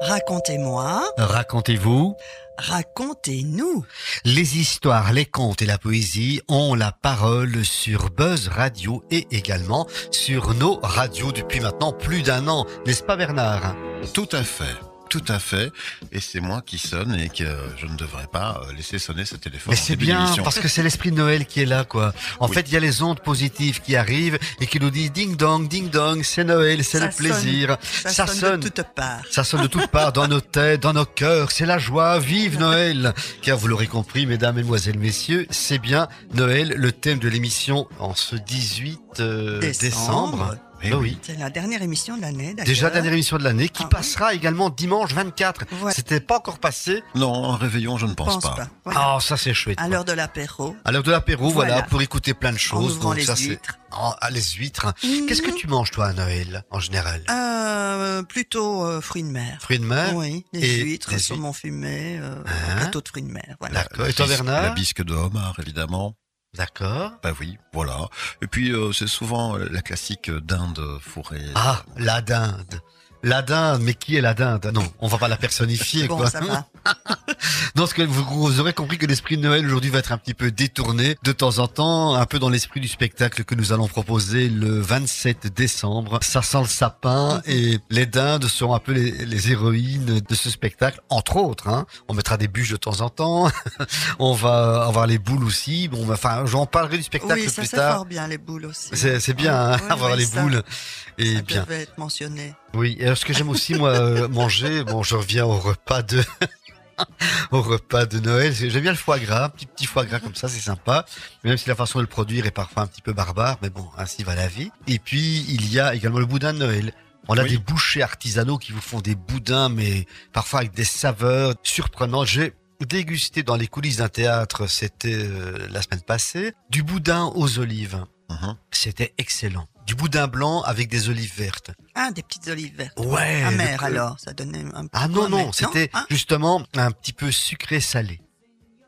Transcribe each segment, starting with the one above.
Racontez-moi, Racontez-vous. racontez-nous. Les histoires, les contes et la poésie ont la parole sur Buzz Radio et également sur nos radios depuis maintenant plus d'un an, n'est-ce pas Bernard? Tout à fait. Tout à fait. Et c'est moi qui sonne et que je ne devrais pas euh, laisser sonner ce téléphone. Mais c'est bien parce que c'est l'esprit de Noël qui est là quoi. En Oui. fait, il y a les ondes positives qui arrivent et qui nous disent ding dong, ding dong, c'est Noël, c'est le plaisir. Ça, sonne, de toutes parts. Ça sonne de toutes parts, dans nos têtes, dans nos cœurs. C'est la joie. Vive Noël Car vous l'aurez compris, mesdames, mesdemoiselles, messieurs, c'est bien Noël, le thème de l'émission en ce 18 euh, Décembre. décembre. Eh Bah oui. C'est la dernière émission de l'année, d'ailleurs. Déjà dernière émission de l'année qui Ah oui. passera également dimanche 24. Ouais. C'était pas encore passé. Non, un réveillon, je ne Je pense, pense pas. pas. Voilà. Ah, ça c'est chouette. À l'heure de l'apéro. À l'heure de l'apéro, voilà. Voilà. pour écouter plein de choses. ouvrant donc les ça, c'est- huîtres. Oh, ah, les huîtres. Qu'est-ce que tu manges toi à Noël en général? Euh, plutôt euh, fruits de mer. Fruits de mer Oui, Et huîtres, des saumon fumé, euh, Hein? plateau de fruits de mer. Voilà. D'accord. Et toi Bernard La bisque de homard, évidemment. D'accord. Bah oui, voilà. Et puis, euh, c'est souvent la classique dinde fourrée. Ah, la dinde. La dinde, mais qui est la dinde? Non, on va pas la personnifier, Bon, quoi. ça va. Non, parce que vous, vous aurez compris que l'esprit de Noël aujourd'hui va être un petit peu détourné de temps en temps, un peu dans l'esprit du spectacle que nous allons proposer le 27 décembre. Ça sent le sapin et les dindes seront un peu les, les héroïnes de ce spectacle, entre autres. Hein. On mettra des bûches de temps en temps. on va avoir les boules aussi. Bon, bah, enfin, j'en parlerai du spectacle Oui, ça plus tard. fort bien, les boules aussi. C'est bien hein, avoir les ça- boules. Et Ça bien. devait être mentionné. Oui, et alors ce que j'aime aussi moi euh, manger, bon, je reviens au repas de au repas de Noël, j'aime bien le foie gras, un petit petit foie gras comme ça, c'est sympa. Même si la façon de le produire est parfois un petit peu barbare, mais bon, ainsi va la vie. Et puis il y a également le boudin de Noël. On a Oui. des bouchers artisanaux qui vous font des boudins, mais parfois avec des saveurs surprenantes. J'ai dégusté dans les coulisses d'un théâtre, c'était euh, la semaine passée, du boudin aux olives. Mhm. C'était excellent. Du boudin blanc avec des olives vertes. Ah, des petites olives vertes. Ouais. Amères le- alors, ça donnait un peu Ah non, non, c'était Ah, justement un petit peu sucré-salé.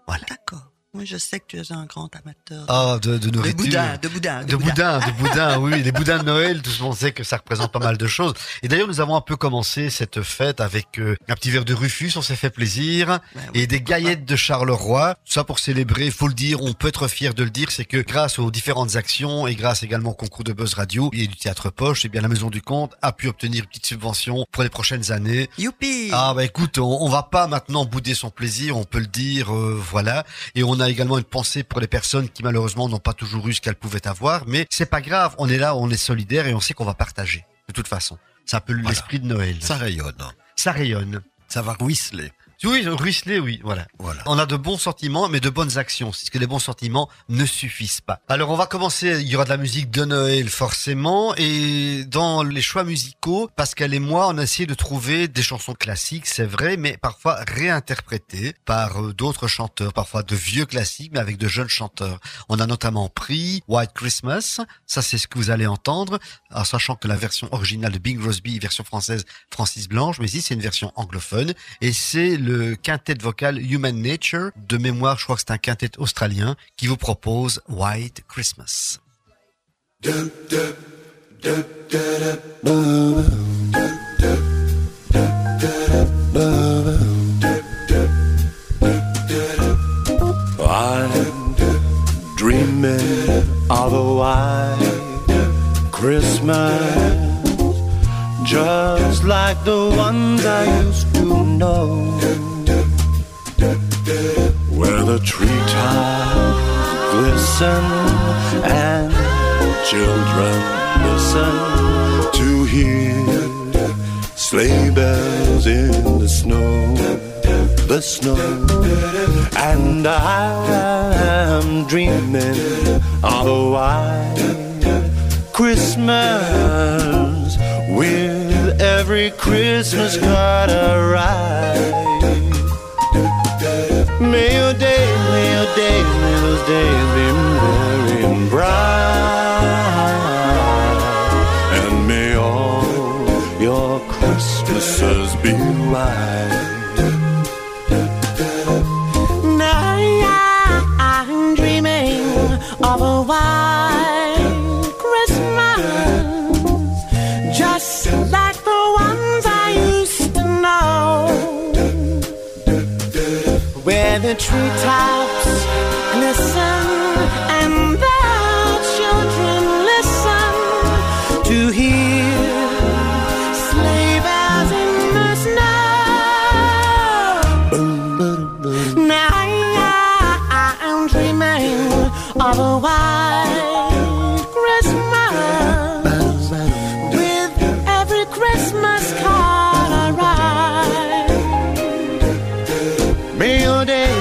Voilà. d'accord. Oui, je sais que tu es un grand amateur Ah, de, de de nourriture. boudin, de boudin, De boudin, de boudin, oui, les boudins de Noël, tout le monde sait que ça représente pas mal de choses. Et d'ailleurs, nous avons un peu commencé cette fête avec euh, un petit verre de Rufus, on s'est fait plaisir, oui, et des gaillettes de Charleroi. Ça pour célébrer, faut le dire, on peut être fier de le dire, c'est que grâce aux différentes actions et grâce également au concours de Buzz Radio et du Théâtre Poche, eh bien la Maison du Comte a pu obtenir une petite subvention pour les prochaines années. Youpi Ah bah écoute, on, on va pas maintenant bouder son plaisir, on peut le dire, euh, voilà. Et on a également une pensée pour les personnes qui malheureusement n'ont pas toujours eu ce qu'elles pouvaient avoir, mais c'est pas grave, on est là, on est solidaire et on sait qu'on va partager. De toute façon, c'est un peu Voilà. l'esprit de Noël. Ça rayonne. Ça rayonne. Ça va ruisseler. Oui, ruisseler, oui, voilà. Voilà. On a de bons sentiments, mais de bonnes actions, parce que les bons sentiments ne suffisent pas. Alors, on va commencer, il y aura de la musique de Noël, forcément, et dans les choix musicaux, Pascal et moi, on a essayé de trouver des chansons classiques, c'est vrai, mais parfois réinterprétées par euh, d'autres chanteurs, parfois de vieux classiques, mais avec de jeunes chanteurs. On a notamment pris White Christmas, ça c'est ce que vous allez entendre, en sachant que la version originale de Bing Crosby, version française, Francis Blanche, mais ici c'est une version anglophone, et c'est le quintet vocal Human Nature, de mémoire, je crois que c'est un quintet australien, qui vous propose White Christmas.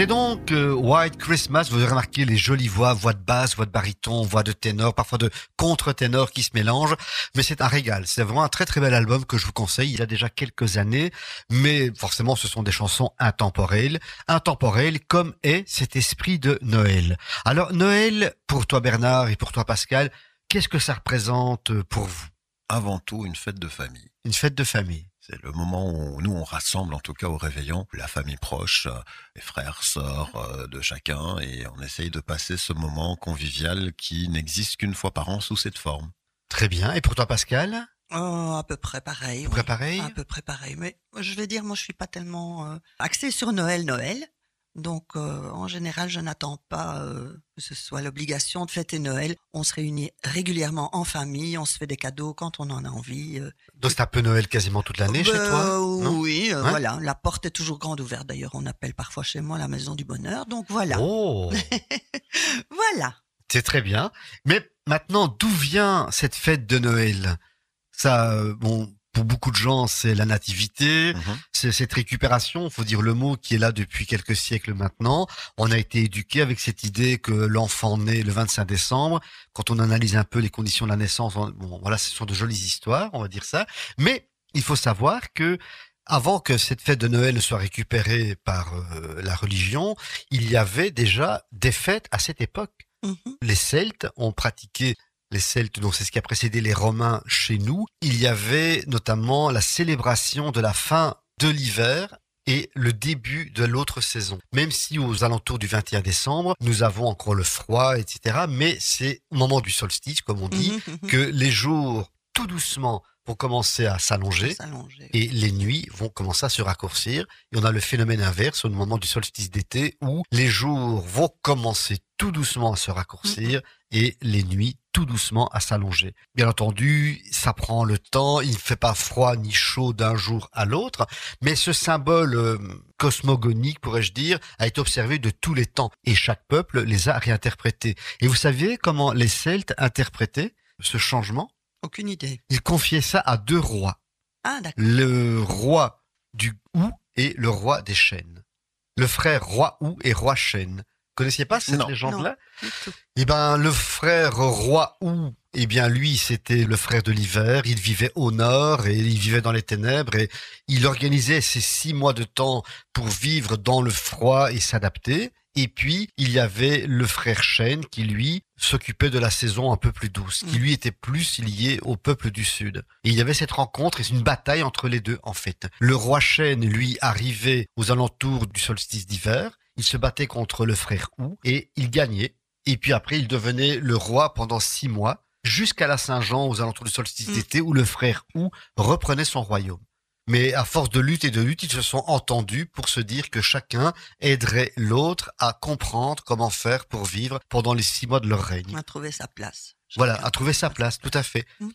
c'était donc euh, White Christmas. Vous avez remarqué les jolies voix, voix de basse, voix de baryton, voix de ténor, parfois de contre-ténor qui se mélangent. Mais c'est un régal. C'est vraiment un très très bel album que je vous conseille. Il a déjà quelques années, mais forcément ce sont des chansons intemporelles. Intemporelles comme est cet esprit de Noël. Alors Noël, pour toi Bernard et pour toi Pascal, qu'est-ce que ça représente pour vous? Avant tout, une fête de famille. Une fête de famille. C'est le moment où nous on rassemble, en tout cas au réveillon, la famille proche, euh, les frères, sœurs euh, de chacun, et on essaye de passer ce moment convivial qui n'existe qu'une fois par an sous cette forme. Très bien. Et pour toi Pascal? Oh, à peu près pareil. À peu près oui. pareil À peu près pareil. Mais je vais dire, moi, je suis pas tellement euh, axée sur Noël, Noël. Donc, euh, en général, je n'attends pas euh, que ce soit l'obligation de fêter Noël. On se réunit régulièrement en famille, on se fait des cadeaux quand on en a envie. euh. Donc c'est un peu Noël quasiment toute l'année chez toi non? Oui, voilà. La porte est toujours grande ouverte. D'ailleurs, on appelle parfois chez moi la maison du bonheur. Donc voilà, Oh voilà. C'est très bien. Mais maintenant, d'où vient cette fête de Noël? Ça, bon, pour beaucoup de gens, c'est la nativité, Mhm. c'est cette récupération, faut dire le mot, qui est là depuis quelques siècles maintenant. On a été éduqué avec cette idée que l'enfant naît le 25 décembre. Quand on analyse un peu les conditions de la naissance, on- bon, voilà, ce sont de jolies histoires, on va dire ça. Mais il faut savoir que avant que cette fête de Noël ne soit récupérée par euh, la religion, il y avait déjà des fêtes à cette époque Mhm. les Celtes ont pratiqué les Celtes, donc c'est ce qui a précédé les Romains chez nous. Il y avait notamment la célébration de la fin de l'hiver et le début de l'autre saison. Même si aux alentours du 21 décembre, nous avons encore le froid, etc. Mais c'est au moment du solstice, comme on dit, Mhm, que les jours, tout doucement, vont commencer à s'allonger. Et les nuits vont commencer à se raccourcir. Et on a le phénomène inverse au moment du solstice d'été où les jours vont commencer tout doucement à se raccourcir et les nuits tout doucement à s'allonger. Bien entendu, ça prend le temps. Il ne fait pas froid ni chaud d'un jour à l'autre. Mais ce symbole euh, cosmogonique, pourrais-je dire, a été observé de tous les temps. Et chaque peuple les a réinterprétés. Et vous saviez comment les Celtes interprétaient ce changement? Aucune idée. Ils confiaient ça à deux rois Ah, d'accord. le roi du Hou et le roi des chênes. Le frère roi Hou et roi chêne. Connaissiez pas cette Non. légende-là Du tout. Eh ben, le frère roi Hou, eh bien, lui, c'était le frère de l'hiver. Il vivait au nord et il vivait dans les ténèbres et il organisait ses six mois de temps pour vivre dans le froid et s'adapter. Et puis, il y avait le frère Chêne qui, lui, s'occupait de la saison un peu plus douce, qui, Mm. lui, était plus lié au peuple du Sud. Et il y avait cette rencontre et une bataille entre les deux, en fait. Le roi Chêne, lui, arrivait aux alentours du solstice d'hiver. Il se battait contre le frère Hou et il gagnait. Et puis après, il devenait le roi pendant six mois, jusqu'à la Saint-Jean, aux alentours du solstice Mm. d'été, où le frère Hou reprenait son royaume. Mais à force de lutte et de lutte, ils se sont entendus pour se dire que chacun aiderait l'autre à comprendre comment faire pour vivre pendant les six mois de leur règne. A trouvé sa place. Voilà, à trouver sa place, tout à fait. Mhm.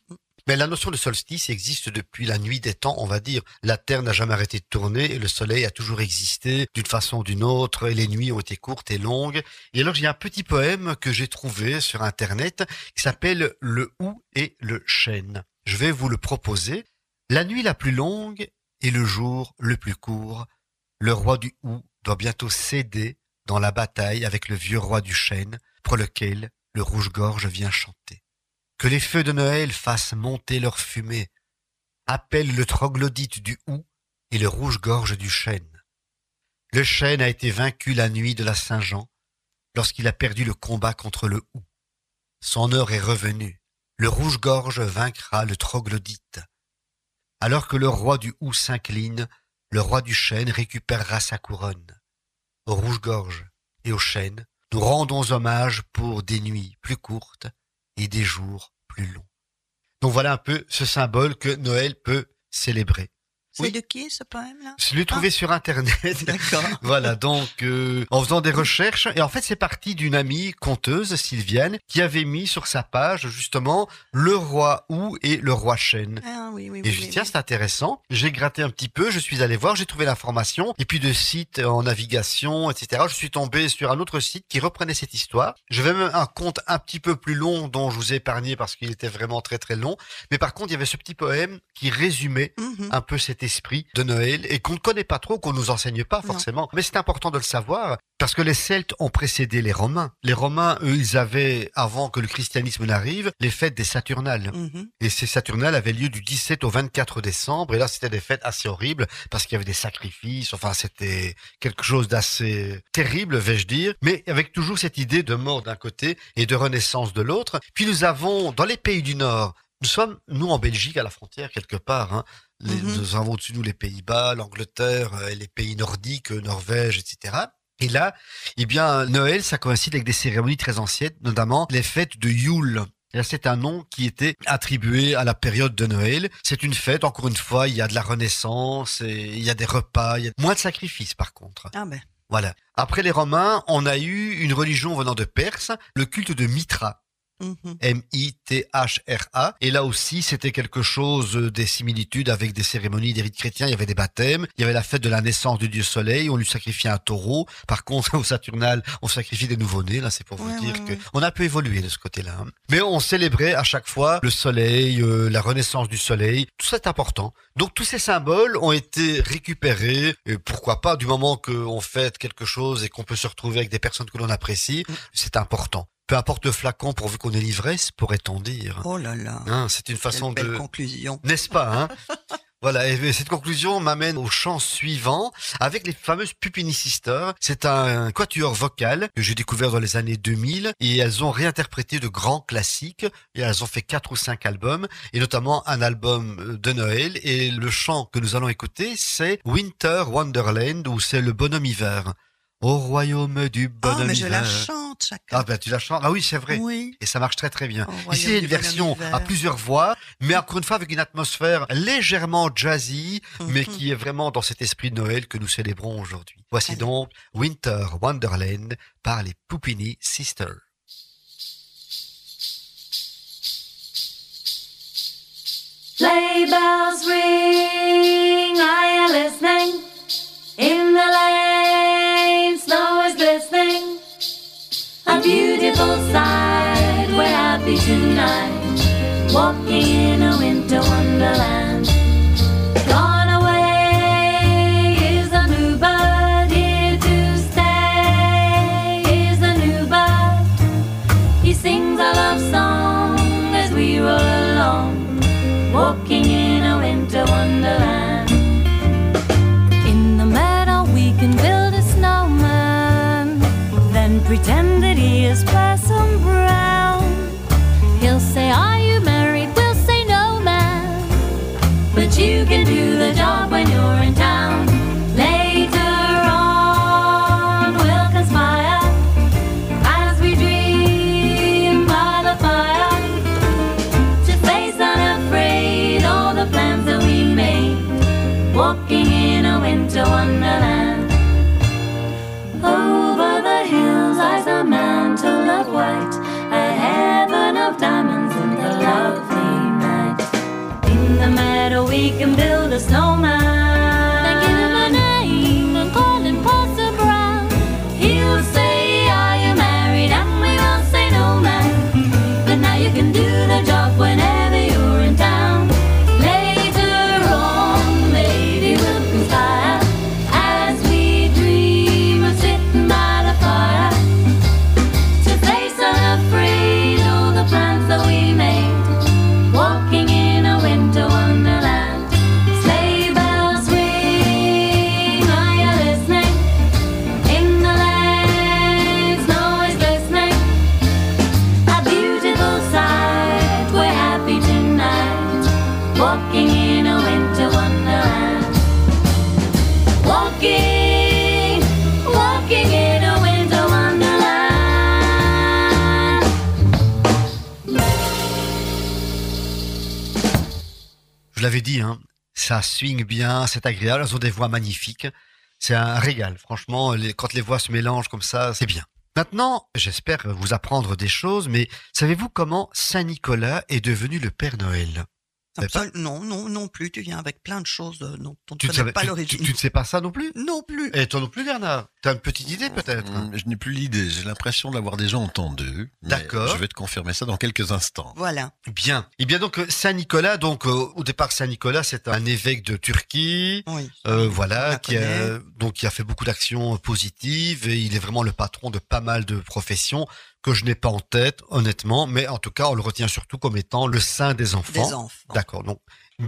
Mais la notion de solstice existe depuis la nuit des temps, on va dire. La Terre n'a jamais arrêté de tourner et le Soleil a toujours existé d'une façon ou d'une autre et les nuits ont été courtes et longues. Et alors j'ai un petit poème que j'ai trouvé sur Internet qui s'appelle Le Hou et le Chêne. Je vais vous le proposer. La nuit la plus longue et le jour le plus court, le roi du Hou doit bientôt céder dans la bataille avec le vieux roi du chêne, pour lequel le rouge-gorge vient chanter. Que les feux de Noël fassent monter leur fumée, appelle le troglodyte du Hou et le rouge-gorge du chêne. Le chêne a été vaincu la nuit de la Saint-Jean, lorsqu'il a perdu le combat contre le Hou. Son heure est revenue. Le rouge-gorge vaincra le troglodyte. Alors que le roi du Hou s'incline, le roi du chêne récupérera sa couronne. Au rouge-gorge et au chêne, nous rendons hommage pour des nuits plus courtes et des jours plus longs. Donc voilà un peu ce symbole que Noël peut célébrer. C'est Oui. de qui ce poème-là? Je l'ai trouvé sur internet. D'accord. Voilà, donc euh, en faisant des recherches, et en fait c'est parti d'une amie conteuse, Sylviane, qui avait mis sur sa page justement le roi Hou et le roi chêne. Ah oui, oui, Et oui. je dis, tiens, c'est intéressant. J'ai gratté un petit peu, je suis allé voir, j'ai trouvé l'information. Et puis de sites en navigation, etc., je suis tombé sur un autre site qui reprenait cette histoire. Je vais même un compte un petit peu plus long dont je vous ai épargné parce qu'il était vraiment très très long. Mais par contre, il y avait ce petit poème qui résumait Mhm. un peu cet esprit de Noël et qu'on ne connaît pas trop, qu'on nous enseigne pas Non. forcément. Mais c'est important de le savoir parce que les Celtes ont précédé les Romains. Les Romains, eux, ils avaient, avant que le christianisme n'arrive, les fêtes des Saturnales. Mhm. Et ces Saturnales avaient lieu du 17 au 24 décembre. Et là, c'était des fêtes assez horribles parce qu'il y avait des sacrifices. Enfin, c'était quelque chose d'assez terrible, vais-je dire. Mais avec toujours cette idée de mort d'un côté et de renaissance de l'autre. Puis nous avons, dans les pays du Nord, nous sommes, nous, en Belgique, à la frontière, quelque part. Hein, les- Mhm. Nous avons au-dessus de nous les Pays-Bas, l'Angleterre, euh, et les pays nordiques, euh, Norvège, etc. Et là, eh bien, Noël, ça coïncide avec des cérémonies très anciennes, notamment les fêtes de Yule. C'est un nom qui était attribué à la période de Noël. C'est une fête, encore une fois, il y a de la renaissance, et il y a des repas, il y a moins de sacrifices par contre. Ah ben. Voilà. Après les Romains, on a eu une religion venant de Perse, le culte de Mitra. Mhm. M-I-T-H-R-A. Et là aussi, c'était quelque chose des similitudes avec des cérémonies des rites chrétiens. Il y avait des baptêmes, il y avait la fête de la naissance du dieu soleil, on lui sacrifiait un taureau. Par contre, au Saturnal, on sacrifie des nouveau-nés. Là, c'est pour vous Ouais, dire ouais, que ouais. on a peu évolué de ce côté-là. hein. Mais on célébrait à chaque fois le soleil, euh, la renaissance du soleil. Tout ça est important. Donc, tous ces symboles ont été récupérés. Et pourquoi pas, du moment qu'on fête quelque chose et qu'on peut se retrouver avec des personnes que l'on apprécie, Mm. c'est important. Peu importe le flacon pourvu qu'on ait l'ivresse, pourrait-on dire. Oh là là. Hein, c'est une façon belle de... conclusion. N'est-ce pas hein? Voilà, et cette conclusion m'amène au chant suivant avec les fameuses Pupini Sisters. C'est un quatuor vocal que j'ai découvert dans les années 2000 et elles ont réinterprété de grands classiques et elles ont fait quatre ou cinq albums et notamment un album de Noël et le chant que nous allons écouter c'est Winter Wonderland ou c'est le bonhomme hiver. Au royaume du Ah, bonhomme mais je la chante chacun. Ah ben tu la chantes. Ah oui, c'est vrai. Oui. Et ça marche très très bien. Au Ici, il y a une version à plusieurs voix, mais encore une fois avec une atmosphère légèrement jazzy, mais Mhm. qui est vraiment dans cet esprit de Noël que nous célébrons aujourd'hui. Voici Allez. donc Winter Wonderland par les Pupini Sisters. Sleigh bells ring, are you listening? Beautiful sight, we're happy tonight. Walking in a winter wonderland. we can build a snowman. Hein, ça swing bien, c'est agréable, elles ont des voix magnifiques. C'est un régal, franchement, quand les voix se mélangent comme ça, c'est bien. Maintenant, j'espère vous apprendre des choses, mais savez-vous comment Saint-Nicolas est devenu le Père Noël? Pas Non, non, non plus. Tu viens avec plein de choses euh, dont on ne tu, ne connaît savais- pas tu- l'origine. tu- tu ne sais pas ça non plus? Non plus. Et toi non plus, Bernard? T'as une petite idée peut-être? Hum, Je n'ai plus l'idée. J'ai l'impression de l'avoir déjà entendu. mais D'accord. Je vais te confirmer ça dans quelques instants. Voilà. Bien. Et bien donc Saint-Nicolas, donc euh, au départ Saint-Nicolas, c'est un évêque de Turquie, Oui. Euh, voilà, qui a, donc qui a fait beaucoup d'actions positives et il est vraiment le patron de pas mal de professions que je n'ai pas en tête, honnêtement, mais en tout cas, on le retient surtout comme étant le saint des enfants. Des enfants. D'accord. Donc,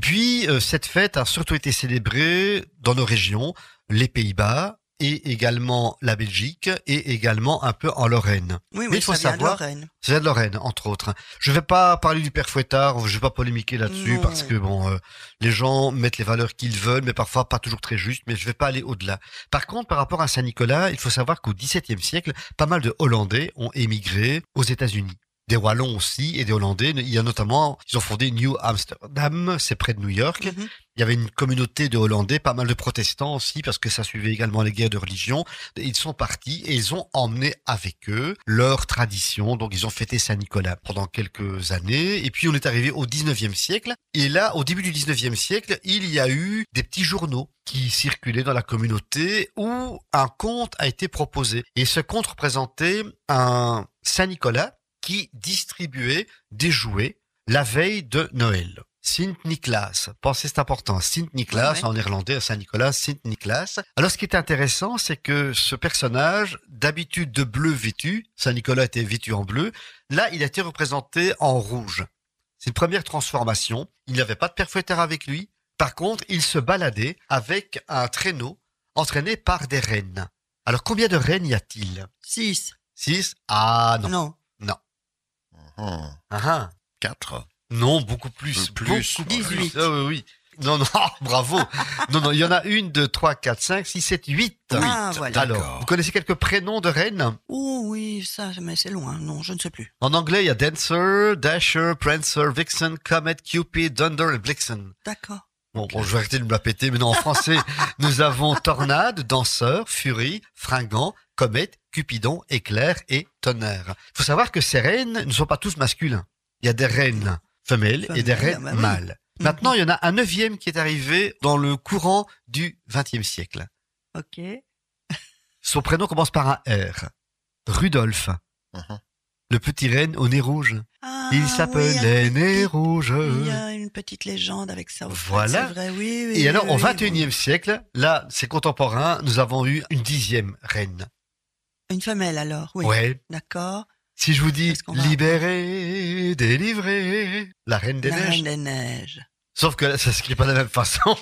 puis euh, cette fête a surtout été célébrée dans nos régions, les Pays-Bas et également la Belgique et également un peu en Lorraine. Oui, Mais oui, il faut ça vient de savoir- Lorraine. C'est de Lorraine, entre autres. Je vais pas parler du père Fouettard, je vais pas polémiquer là-dessus parce que bon, euh, les gens mettent les valeurs qu'ils veulent, mais parfois pas toujours très justes. Mais je vais pas aller au-delà. Par contre, par rapport à Saint-Nicolas, il faut savoir qu'au XVIIe siècle, pas mal de Hollandais ont émigré aux États-Unis. Des Wallons aussi et des Hollandais. Il y a notamment, ils ont fondé New Amsterdam, c'est près de New York. Mhm. Il y avait une communauté de Hollandais, pas mal de protestants aussi, parce que ça suivait également les guerres de religion. Ils sont partis et ils ont emmené avec eux leur tradition. Donc ils ont fêté Saint-Nicolas pendant quelques années. Et puis on est arrivé au 19e siècle. Et là, au début du 19e siècle, il y a eu des petits journaux qui circulaient dans la communauté où un conte a été proposé. Et ce conte représentait un Saint-Nicolas qui distribuait des jouets la veille de Noël. Sint Niklaas. Pensez, c'est important. Ouais, ouais. en néerlandais, Saint-Nicolas, Sint Niklaas. Alors, ce qui est intéressant, c'est que ce personnage, d'habitude de bleu vêtu, Saint-Nicolas était vêtu en bleu, là, il a été représenté en rouge. C'est une première transformation. Il n'avait pas de père fouettard avec lui. Par contre, il se baladait avec un traîneau entraîné par des rennes. Alors, combien de rennes y a-t-il? Six. Six? Ah non. Non. Hum, Ah, ah. Quatre. Non, beaucoup plus. Euh, plus. Beaucoup 18. plus. Ah oui, oui. Non, non, bravo. non, non, il y en a une, deux, trois, quatre, cinq, six, sept, huit. Ah, voilà. Alors, D'accord. vous connaissez quelques prénoms de reines? Oh oui, ça, mais c'est loin. Non, je ne sais plus. En anglais, il y a Dancer, Dasher, Prancer, Vixen, Comet, Cupid, Thunder et Blixen. D'accord. Bon, bon, je vais arrêter de me la péter, mais non, en français, nous avons Tornade, Danseur, Furie, Fringant, Comète, Cupidon, Éclair et Tonnerre. Il faut savoir que ces reines ne sont pas tous masculins. Il y a des reines femelles et des reines bah oui. mâles. Maintenant, il y en a un neuvième qui est arrivé dans le courant du XXe siècle. Ok. Son prénom commence par un R. Rudolphe. Mhm. Le petit renne au nez rouge. Ah, Il oui, s'appelait un Nez Rouge. Il y a une petite légende avec ça. au Voilà. Vrai, oui, oui. Et alors, oui, au oui, XXIe siècle, là, c'est contemporain, nous avons eu une dixième reine. Une femelle alors, oui. Ouais. D'accord. Si je vous dis libérée, délivrée, la reine des La neiges. reine des neiges. Sauf que là, ça s'écrit pas de la même façon.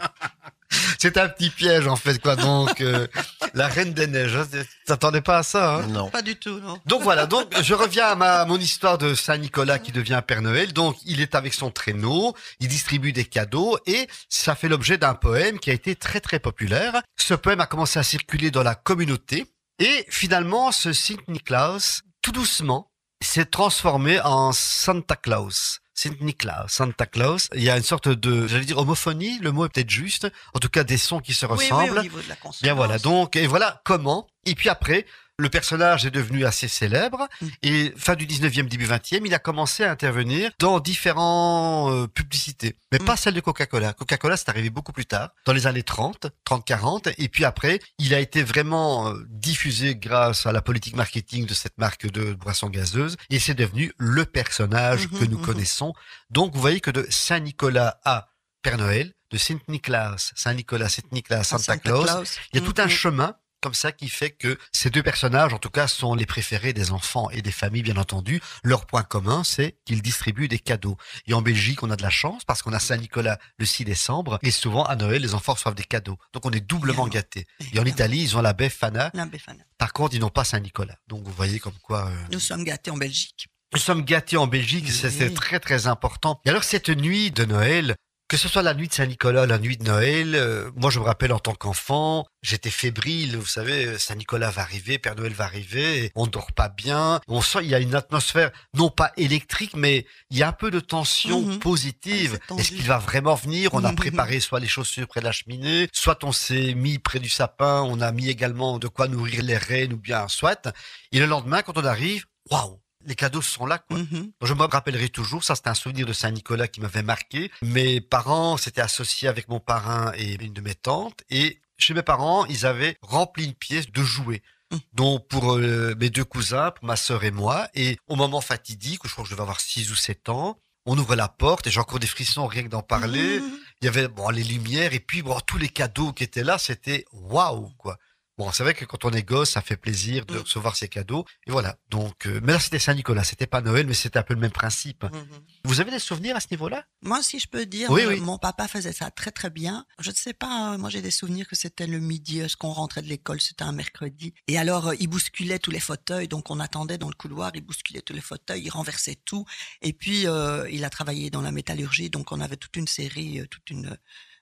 c'est un petit piège, en fait, quoi. Donc, euh, la reine des neiges. hein, T'attendais pas à ça, hein? Non. Pas du tout, non. Donc voilà, donc je reviens à ma, mon histoire de Saint-Nicolas qui devient Père Noël. Donc il est avec son traîneau, il distribue des cadeaux et ça fait l'objet d'un poème qui a été très très populaire. Ce poème a commencé à circuler dans la communauté et finalement ce Saint Niklaus, tout doucement, s'est transformé en Santa Claus. Saint Niklaus, Santa Claus. Il y a une sorte de, j'allais dire homophonie, le mot est peut-être juste. En tout cas, des sons qui se Oui, oui, ressemblent. au niveau de la. Bien voilà, donc, et voilà comment. Et puis après, le personnage est devenu assez célèbre Mm. et fin du 19e, début 20e, il a commencé à intervenir dans différentes euh, publicités. Mais Mm. pas celle de Coca-Cola. Coca-Cola, c'est arrivé beaucoup plus tard, dans les années 30, 30-40. Et puis après, il a été vraiment euh, diffusé grâce à la politique marketing de cette marque de boisson gazeuse. Et c'est devenu le personnage Mhm, que nous mhm. connaissons. Donc vous voyez que de Saint-Nicolas à Père Noël, de Saint-Nicolas, Saint-Nicolas, Saint-Nicolas, Santa, Claus, il y a tout un Mhm. chemin comme ça qui fait que ces deux personnages, en tout cas, sont les préférés des enfants et des familles, bien entendu. Leur point commun, c'est qu'ils distribuent des cadeaux. Et en Belgique, on a de la chance parce qu'on a Saint-Nicolas le 6 décembre et souvent à Noël, les enfants reçoivent des cadeaux. Donc on est doublement Évidemment. gâtés. Et en. Italie, ils ont la Befana. La Befana. Par contre, ils n'ont pas Saint-Nicolas. Donc vous voyez comme quoi... euh, Nous sommes gâtés en Belgique. nous sommes gâtés en Belgique, Oui. c'est très très important. Et alors cette nuit de Noël, que ce soit la nuit de Saint-Nicolas, la nuit de Noël, euh, moi je me rappelle en tant qu'enfant, j'étais fébrile, vous savez, Saint-Nicolas va arriver, Père Noël va arriver, et on ne dort pas bien, on sent il y a une atmosphère non pas électrique, mais il y a un peu de tension Mhm. positive. Ouais, tendu. Est-ce qu'il va vraiment venir? On a Mhm. préparé soit les chaussures près de la cheminée, soit on s'est mis près du sapin, on a mis également de quoi nourrir les rennes ou bien soit. Et le lendemain, quand on arrive, waouh les cadeaux sont là, quoi. Mhm. Je me rappellerai toujours, ça c'est un souvenir de Saint-Nicolas qui m'avait marqué. Mes parents s'étaient associés avec mon parrain et une de mes tantes et chez mes parents, ils avaient rempli une pièce de jouets. Mm. Donc pour euh, mes deux cousins, pour ma sœur et moi, et au moment fatidique, où je crois que je devais avoir 6 ou 7 ans, on ouvre la porte et j'ai encore des frissons rien que d'en parler. Mhm. Il y avait bon les lumières et puis bon tous les cadeaux qui étaient là, c'était waouh quoi. Bon, c'est vrai que quand on est gosse, ça fait plaisir de Mm. recevoir ces cadeaux. Et voilà. Donc, euh, mais là, c'était Saint-Nicolas. C'était pas Noël, mais c'était un peu le même principe. Mhm. Vous avez des souvenirs à ce niveau-là? Moi, si je peux dire, Oui, euh, oui. mon papa faisait ça très très bien. Je ne sais pas, euh, moi j'ai des souvenirs que c'était le midi, est-ce qu'on rentrait de l'école, c'était un mercredi. Et alors, euh, il bousculait tous les fauteuils, donc on attendait dans le couloir, il bousculait tous les fauteuils, il renversait tout. Et puis, euh, il a travaillé dans la métallurgie, donc on avait toute une série, euh, toute une...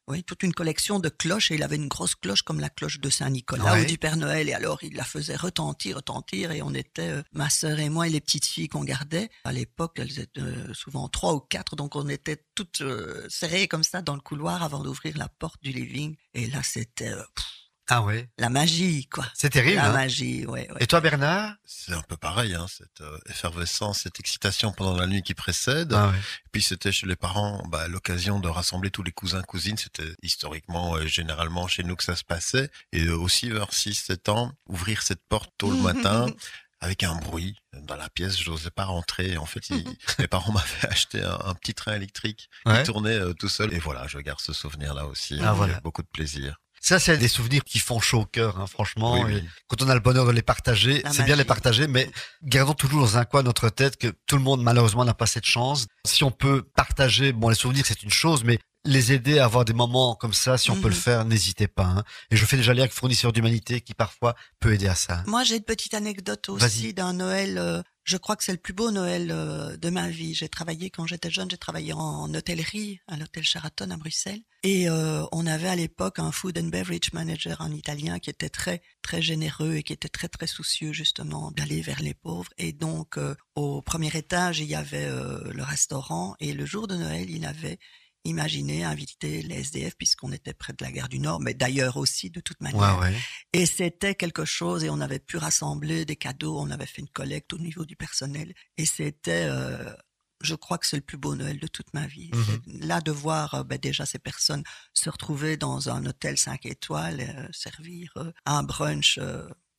Oui, toute une collection de cloches et il avait une grosse cloche comme la cloche de Saint-Nicolas Ouais. ou du Père Noël et alors il la faisait retentir, retentir et on était, euh, ma sœur et moi et les petites filles qu'on gardait. À l'époque, elles étaient euh, souvent trois ou quatre donc on était toutes euh, serrées comme ça dans le couloir avant d'ouvrir la porte du living et là c'était pff, Ah ouais. la magie quoi. C'est terrible. La hein magie, ouais, ouais. Et toi, Bernard? C'est un peu pareil, hein, cette euh, effervescence, cette excitation pendant la nuit qui précède. Ah ouais. Puis c'était chez les parents bah, l'occasion de rassembler tous les cousins cousines. C'était historiquement, euh, généralement chez nous que ça se passait. Et euh, aussi vers 6-7 ans, ouvrir cette porte tôt le matin avec un bruit dans la pièce. Je n'osais pas rentrer. En fait, mes parents m'avaient acheté un, un petit train électrique Ouais. qui tournait euh, tout seul. Et voilà, je garde ce souvenir-là aussi. Ah, avec voilà. Beaucoup de plaisir. Ça, c'est des souvenirs qui font chaud au cœur, hein, franchement. Oui, Et oui. Quand on a le bonheur de les partager, La c'est bien de les partager, mais gardons toujours dans un coin notre tête que tout le monde, malheureusement, n'a pas cette chance. Si on peut partager, bon, les souvenirs, c'est une chose, mais les aider à avoir des moments comme ça, si on peut Mhm. le faire, n'hésitez pas. hein. Et je fais déjà lien avec Fournisseur d'Humanité qui parfois peut aider à ça. Moi, j'ai une petite anecdote Vas-y. aussi d'un Noël. euh, je crois que c'est le plus beau Noël euh, de ma vie. J'ai travaillé quand j'étais jeune, j'ai travaillé en hôtellerie à l'hôtel Sheraton à Bruxelles. Et euh, on avait à l'époque un food and beverage manager en italien qui était très très généreux et qui était très très soucieux justement d'aller vers les pauvres. Et donc euh, au premier étage il y avait le restaurant et le jour de Noël il avait imaginé inviter les SDF puisqu'on était près de la gare du Nord, mais d'ailleurs aussi de toute manière. Ouais, ouais. Et c'était quelque chose, et on avait pu rassembler des cadeaux, on avait fait une collecte au niveau du personnel, et c'était, euh, je crois que c'est le plus beau Noël de toute ma vie. C'est Là, de voir euh, ben, déjà ces personnes se retrouver dans un hôtel 5 étoiles, euh, servir euh, un brunch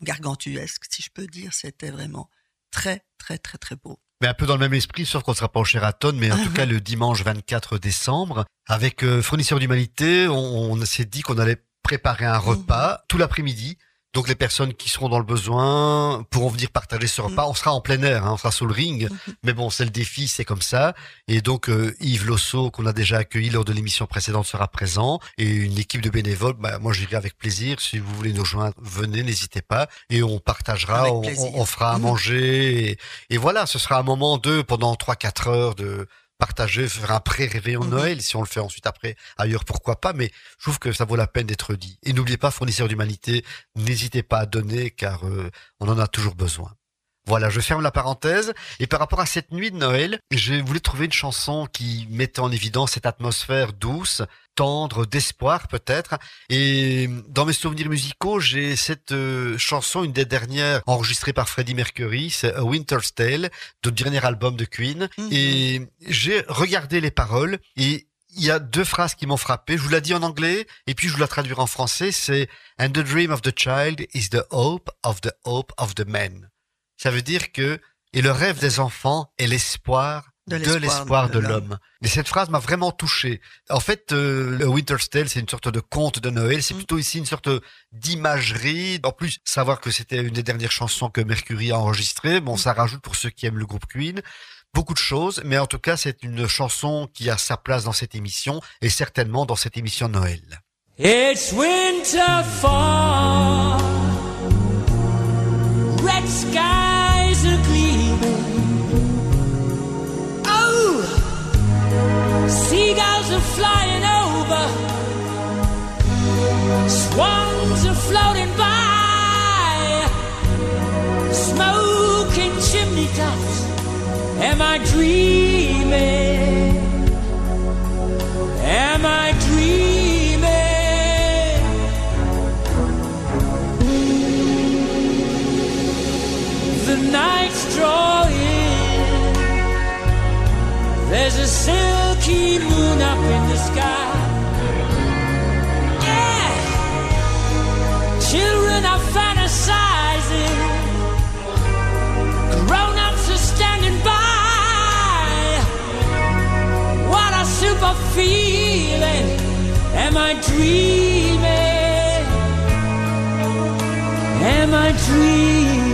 gargantuesque, si je peux dire, c'était vraiment très, très, très, très beau. Mais un peu dans le même esprit, sauf qu'on sera pas au Sheraton, mais en tout cas le dimanche 24 décembre, avec euh, Fournisseur d'Humanité, on, on s'est dit qu'on allait préparer un repas tout l'après-midi. Donc les personnes qui seront dans le besoin pourront venir partager ce repas. On sera en plein air, hein, on sera sur le ring, mais bon, c'est le défi, c'est comme ça. Et donc euh, Yves Losso, qu'on a déjà accueilli lors de l'émission précédente, sera présent. Et une équipe de bénévoles, bah, moi j'irai avec plaisir. Si vous voulez nous rejoindre, venez, n'hésitez pas. Et on partagera, on, fera à Mhm. manger. Et, et voilà, ce sera un moment de, pendant 3-4 heures, de partager, faire un pré-réveillon de Mhm. Noël. Si on le fait ensuite après ailleurs, pourquoi pas. Mais je trouve que ça vaut la peine d'être dit. Et n'oubliez pas, fournisseurs d'humanité, n'hésitez pas à donner car euh, on en a toujours besoin. Voilà, je ferme la parenthèse. Et par rapport à cette nuit de Noël, j'ai voulu trouver une chanson qui mettait en évidence cette atmosphère douce. Tendre, d'espoir peut-être. Et dans mes souvenirs musicaux, j'ai cette euh, chanson, une des dernières enregistrée par Freddie Mercury, c'est A Winter's Tale, du dernier album de Queen. Mhm. Et j'ai regardé les paroles et il y a deux phrases qui m'ont frappé. Je vous la dis en anglais et puis je vous la traduirai en français. C'est And the dream of the child is the hope of the hope of the man. Ça veut dire que et le rêve des enfants est l'espoir De l'espoir de de l'homme. Et cette phrase m'a vraiment touché. En fait, euh, Winter's Tale, c'est une sorte de conte de Noël. C'est Mm. plutôt ici une sorte d'imagerie. En plus, savoir que c'était une des dernières chansons que Mercury a enregistrées, bon, ça rajoute pour ceux qui aiment le groupe Queen beaucoup de choses. Mais en tout cas, c'est une chanson qui a sa place dans cette émission et certainement dans cette émission de Noël. It's winter fall. Red seagulls are flying over. Swans are floating by. Smoking chimney tops. Am I dreaming? Am I dreaming? The night's drawing. There's a silky moon up in the sky. Yeah, children are fantasizing. Grown-ups are standing by. What a super feeling. Am I dreaming? Am I dreaming?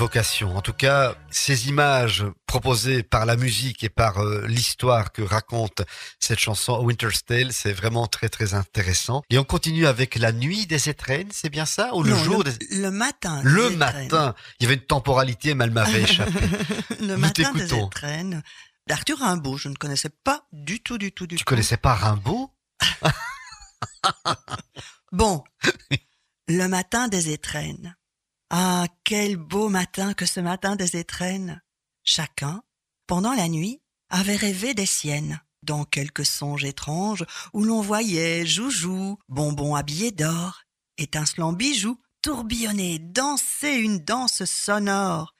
Évocation. En tout cas, ces images proposées par la musique et par euh, l'histoire que raconte cette chanson Winter's Tale, c'est vraiment très très intéressant. Et on continue avec la nuit des étrennes, c'est bien ça? Ou le Non, jour le, des... le matin. Le matin. Il y avait une temporalité, mais elle m'avait échappé. le Nous matin des étrennes. D'Arthur Rimbaud, je ne connaissais pas du tout, du tout, du tu tout. connaissais pas Rimbaud? Bon, le matin des étrennes. Ah, quel beau matin que ce matin des étrennes. Chacun, pendant la nuit, avait rêvé des siennes, dans quelques songes étranges où l'on voyait Joujou, bonbon habillé d'or, étincelant bijoux, tourbillonner, danser une danse sonore,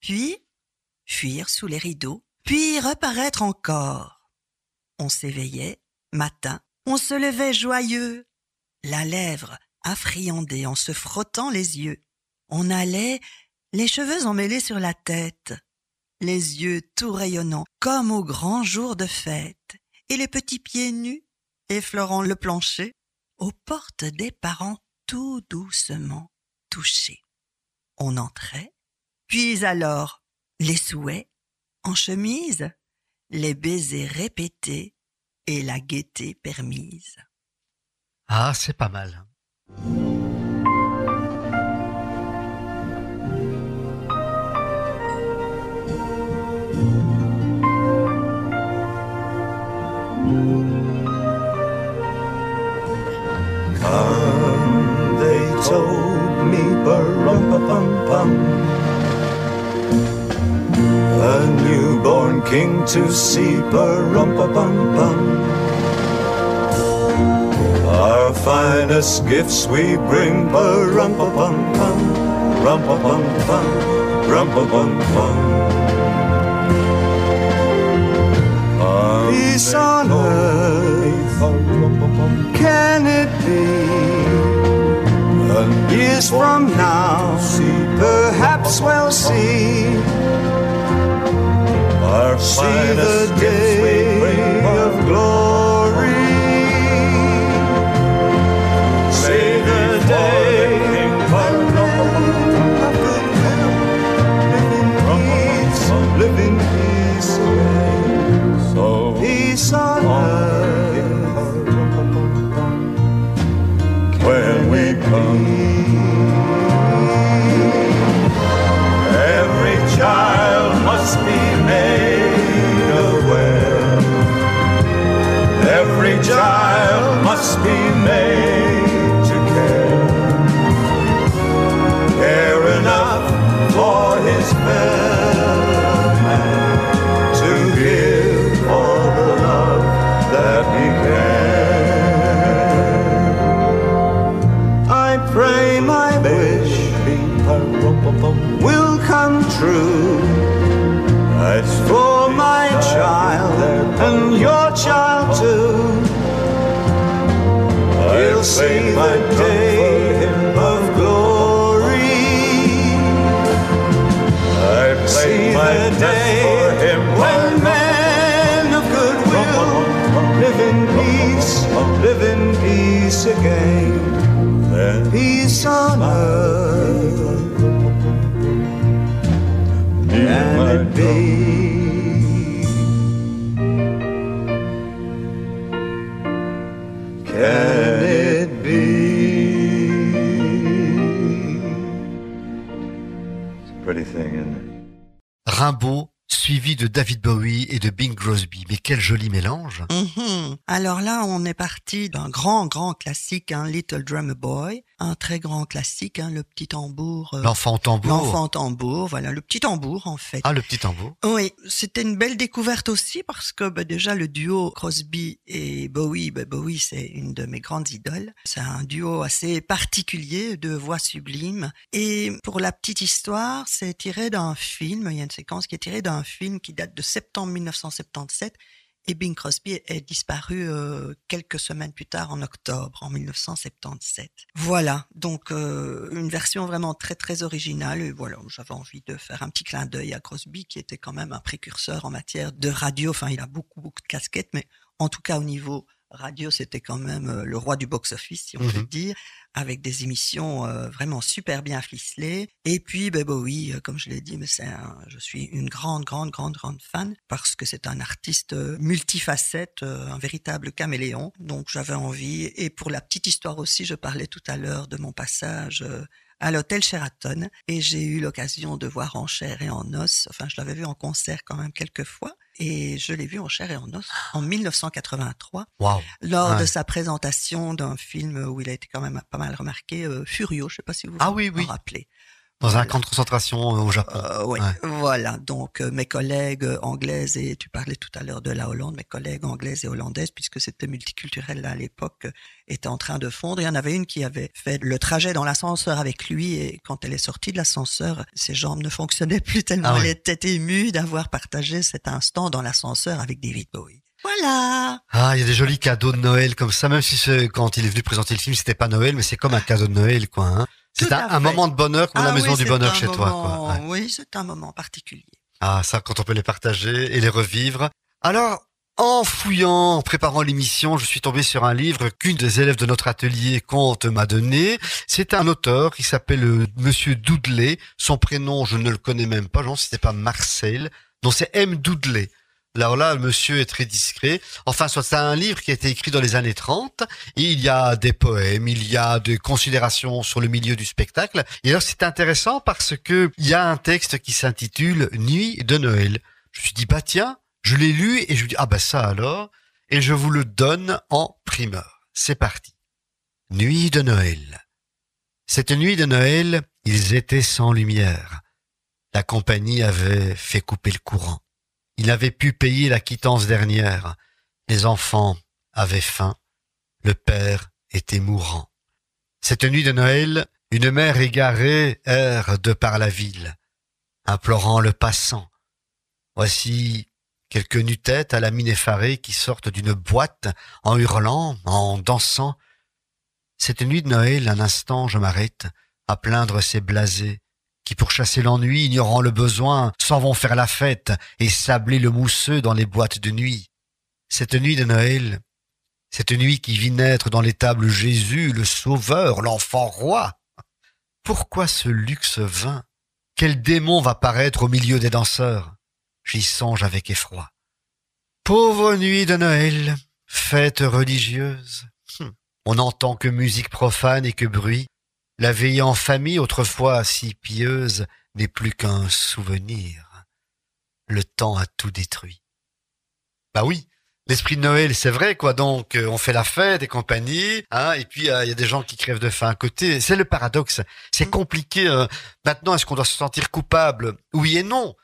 puis fuir sous les rideaux, puis reparaître encore. On s'éveillait, matin, on se levait joyeux, la lèvre affriandée en se frottant les yeux. On allait, les cheveux emmêlés sur la tête, les yeux tout rayonnants, comme au grand jour de fête, et les petits pieds nus, effleurant le plancher, aux portes des parents tout doucement touchés. On entrait, puis alors, les souhaits, en chemise, les baisers répétés et la gaieté permise. Ah, c'est pas mal. Told me, bum A newborn king to see, bum Our finest gifts we bring, bum pum pum pum Peace on earth, can it be? Years from now, perhaps we'll see. Our see the day of glory. D'un grand, grand classique, un Little Drummer Boy, un très grand classique, hein, le petit tambour. euh, L'enfant tambour. L'enfant tambour, voilà, le petit tambour en fait. Ah, le petit tambour. Oui, c'était une belle découverte aussi parce que bah, déjà le duo Crosby et Bowie, bah, Bowie c'est une de mes grandes idoles. C'est un duo assez particulier, de voix sublimes. Et pour la petite histoire, c'est tiré d'un film, il y a une séquence qui est tirée d'un film qui date de septembre 1977 et Bing Crosby est disparu euh, quelques semaines plus tard en octobre en 1977. Voilà, donc euh, une version vraiment très très originale. Et voilà, j'avais envie de faire un petit clin d'œil à Crosby qui était quand même un précurseur en matière de radio. Enfin, il a beaucoup beaucoup de casquettes, mais en tout cas au niveau radio, c'était quand même euh, le roi du box-office, si on peut Mhm. le dire, avec des émissions euh, vraiment super bien ficelées. Et puis, ben, Bowie, euh, comme je l'ai dit, mais c'est je suis une grande, grande, grande, grande fan parce que c'est un artiste multifacette, un véritable caméléon. Donc, j'avais envie. Et pour la petite histoire aussi, je parlais tout à l'heure de mon passage. à l'hôtel Sheraton et j'ai eu l'occasion de voir en chair et en os, enfin je l'avais vu en concert quand même quelques fois Et je l'ai vu en chair et en os en 1983 Waouh. lors Ouais. de sa présentation d'un film où il a été quand même pas mal remarqué, euh, Furio. Je sais pas si vous Ah vous oui, oui. en rappelez. Dans un Voilà. camp de concentration euh, au Japon. Euh, oui, Ouais. voilà. Donc euh, mes collègues anglaises et tu parlais tout à l'heure de la Hollande, mes collègues anglaises et hollandaises, puisque c'était multiculturel à l'époque, étaient en train de fondre. Il y en avait une qui avait fait le trajet dans l'ascenseur avec lui et quand elle est sortie de l'ascenseur, ses jambes ne fonctionnaient plus tellement Ah elle oui. était émue d'avoir partagé cet instant dans l'ascenseur avec David Bowie. Voilà. Ah, il y a des jolis cadeaux de Noël comme ça, même si quand il est venu présenter le film, c'était pas Noël, mais c'est comme un cadeau de Noël, quoi. Hein. C'est un, moment de bonheur comme la Ah maison oui, du bonheur chez toi, quoi. Ouais. Oui, c'est un moment particulier. Ah, ça, quand on peut les partager et les revivre. Alors, en fouillant, en préparant l'émission, je suis tombé sur un livre qu'une des élèves de notre atelier Conte m'a donné. C'est un auteur qui s'appelle euh, Monsieur Doudley. Son prénom, je ne le connais même pas. Non, c'était pas Marcel. Non, c'est M. Doudley. Alors là, monsieur est très discret. Enfin, c'est un livre qui a été écrit dans les années 30. Et il y a des poèmes, il y a des considérations sur le milieu du spectacle. Et alors, c'est intéressant parce que il y a un texte qui s'intitule Nuit de Noël. Je me suis dit, bah tiens, je l'ai lu et je me dis, ah bah ça alors. Et je vous le donne en primeur. C'est parti. Nuit de Noël. Cette nuit de Noël, ils étaient sans lumière. La compagnie avait fait couper le courant. Il avait pu payer la quittance dernière. Les enfants avaient faim. Le père était mourant. Cette nuit de Noël, une mère égarée erre de par la ville, implorant le passant. Voici quelques nu-têtes à la mine effarée qui sortent d'une boîte en hurlant, en dansant. Cette nuit de Noël, un instant, je m'arrête à plaindre ces blasés qui, pour chasser l'ennui, ignorant le besoin, s'en vont faire la fête et sabler le mousseux dans les boîtes de nuit. Cette nuit de Noël, cette nuit qui vit naître dans l'étable Jésus, le Sauveur, l'enfant roi. Pourquoi ce luxe vain? Quel démon va paraître au milieu des danseurs? J'y songe avec effroi. Pauvre nuit de Noël, fête religieuse. Hum. On n'entend que musique profane et que bruit. La veillée en famille, autrefois si pieuse, n'est plus qu'un souvenir. Le temps a tout détruit. Bah oui, l'esprit de Noël, c'est vrai quoi. Donc euh, on fait la fête et compagnie, hein, et puis euh, il y a des gens qui crèvent de faim à côté. C'est le paradoxe. C'est Mm. compliqué. euh. Maintenant, est-ce qu'on doit se sentir coupable? Oui et non.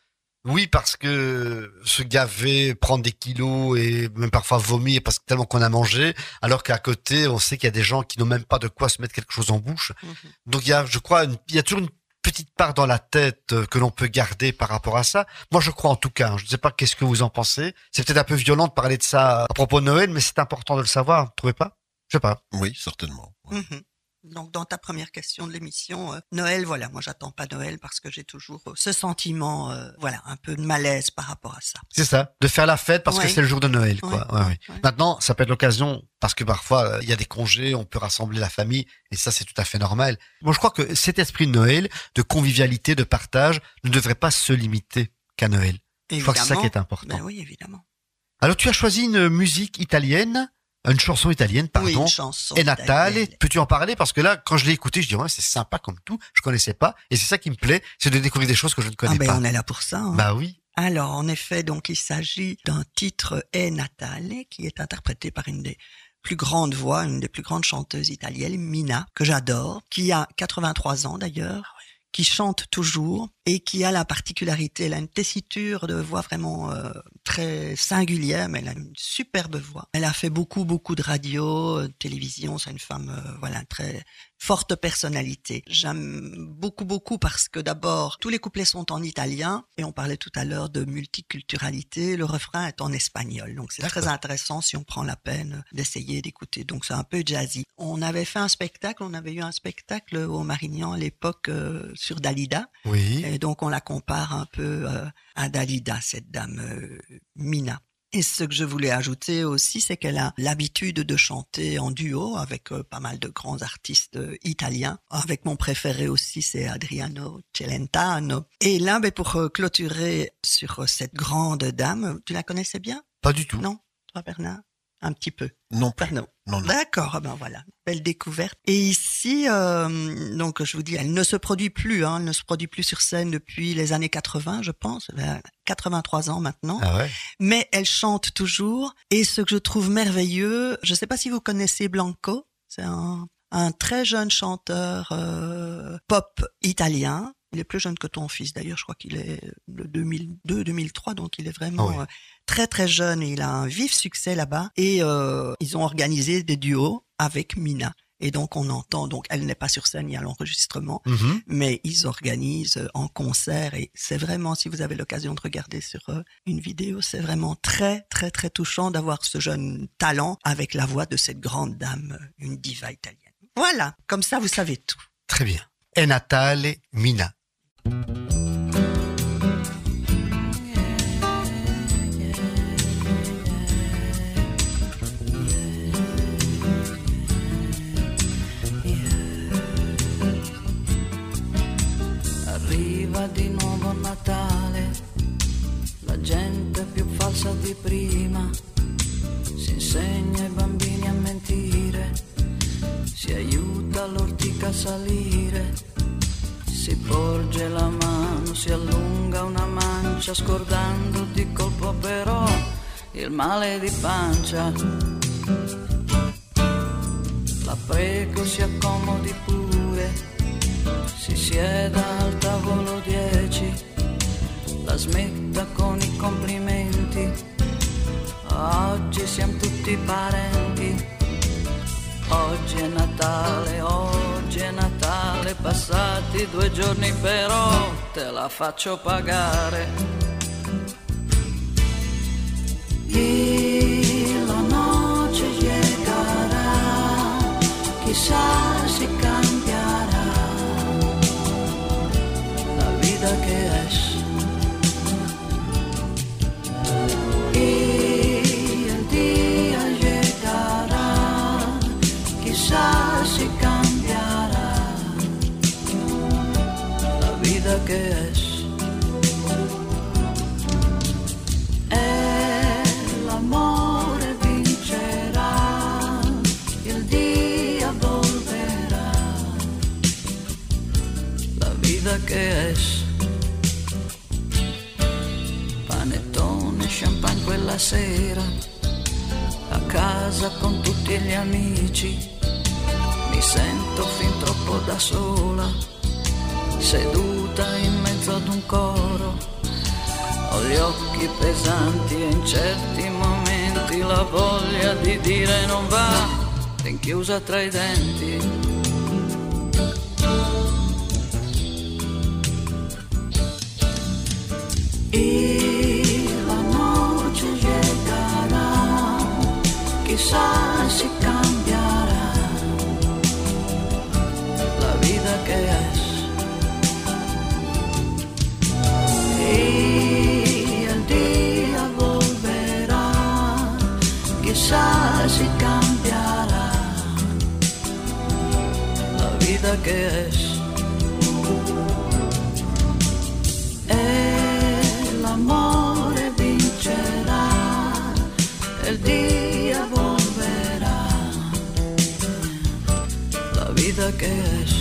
Oui, parce que se gaver, prendre des kilos et même parfois vomir parce que tellement qu'on a mangé, alors qu'à côté, on sait qu'il y a des gens qui n'ont même pas de quoi se mettre quelque chose en bouche. Mhm. Donc il y a, je crois, une- il y a toujours une petite part dans la tête euh, que l'on peut garder par rapport à ça. Moi, je crois en tout cas. hein. Je ne sais pas qu'est-ce que vous en pensez. C'est peut-être un peu violent de parler de ça à propos de Noël, mais c'est important de le savoir. Vous trouvez pas? Je sais pas. Oui, certainement. Mhm. Donc, dans ta première question de l'émission, euh, Noël, voilà, moi, j'attends pas Noël parce que j'ai toujours euh, ce sentiment, euh, voilà, un peu de malaise par rapport à ça. C'est ça, de faire la fête parce que c'est le jour de Noël, quoi. Ouais. Ouais. Maintenant, ça peut être l'occasion parce que parfois il y a des congés, on peut rassembler la famille et ça c'est tout à fait normal. Moi, je crois que cet esprit de Noël, de convivialité, de partage, ne devrait pas se limiter qu'à Noël. Je crois que c'est ça qui est important. Ben oui, évidemment. Alors, tu as choisi une musique italienne, une chanson italienne, oui, pardon. une chanson. et Natale, peux-tu en parler? Parce que là, quand je l'ai écouté, je dis ouais, c'est sympa comme tout. Je connaissais pas, et c'est ça qui me plaît, c'est de découvrir des choses que je ne connais Ah ben, pas. on est là pour ça. hein. Bah oui. Alors, en effet, donc, il s'agit d'un titre E Natale qui est interprété par une des plus grandes voix, une des plus grandes chanteuses italiennes, Mina, que j'adore, qui a 83 ans d'ailleurs, qui chante toujours et qui a la particularité, elle a une tessiture de voix vraiment euh, très singulière, mais elle a une superbe voix. Elle a fait beaucoup, beaucoup de radio, euh, télévision, c'est une femme, euh, voilà, très forte personnalité. J'aime beaucoup, beaucoup parce que d'abord, tous les couplets sont en italien et on parlait tout à l'heure de multiculturalité. Le refrain est en espagnol. Donc c'est très intéressant si on prend la peine d'essayer d'écouter. Donc c'est un peu jazzy. On avait fait un spectacle, on avait eu un spectacle au Marignan à l'époque euh, sur Dalida. Oui. Et donc on la compare un peu euh, à Dalida, cette dame euh, Mina. Et ce que je voulais ajouter aussi, c'est qu'elle a l'habitude de chanter en duo avec euh, pas mal de grands artistes euh, italiens. Avec mon préféré aussi, c'est Adriano Celentano. Et là, ben, pour euh, clôturer sur cette grande dame, tu la connaissais bien? Pas du tout. Non? Toi, Bernard? Un petit peu. Non plus. Pardon. Non, non. D'accord, ah ben voilà, belle découverte. Et ici, euh, donc je vous dis, elle ne se produit plus, hein, elle ne se produit plus sur scène depuis les années 80, je pense, vers 83 ans maintenant, Ah ouais. mais elle chante toujours. Et ce que je trouve merveilleux, je ne sais pas si vous connaissez Blanco, c'est un, un très jeune chanteur euh, pop italien. Il est plus jeune que ton fils d'ailleurs, je crois qu'il est de 2002-2003, donc il est vraiment Ah oui. euh, très très jeune et il a un vif succès là-bas. Et euh, ils ont organisé des duos avec Mina. Et donc on entend, donc elle n'est pas sur scène, il y a l'enregistrement, Mhm. mais ils organisent euh, en concert et c'est vraiment, si vous avez l'occasion de regarder sur une vidéo, c'est vraiment très très très touchant d'avoir ce jeune talent avec la voix de cette grande dame, une diva italienne. Voilà, comme ça vous savez tout. Très bien. E Natale Mina. Arriva di nuovo Natale, la gente più falsa di prima, si insegna bambini a mentire, si aiuta l'ortica a salire, si porge la mano, si allunga una mancia scordando di colpo però il male di pancia. La prego si accomodi pure si sieda al tavolo 10, la smetta con i complimenti. Oggi siamo tutti parenti. Oggi è Natale, oggi è Natale, passati due giorni però te la faccio pagare. Y la noche llegará, quizás si cambiará la vida que es. Sera, a casa con tutti gli amici, mi sento fin troppo da sola, seduta in mezzo ad un coro. Ho gli occhi pesanti e in certi momenti la voglia di dire non va, rinchiusa tra i denti. Y si cambiará la vida que es. Y el día volverá, quizás si cambiará la vida que es. La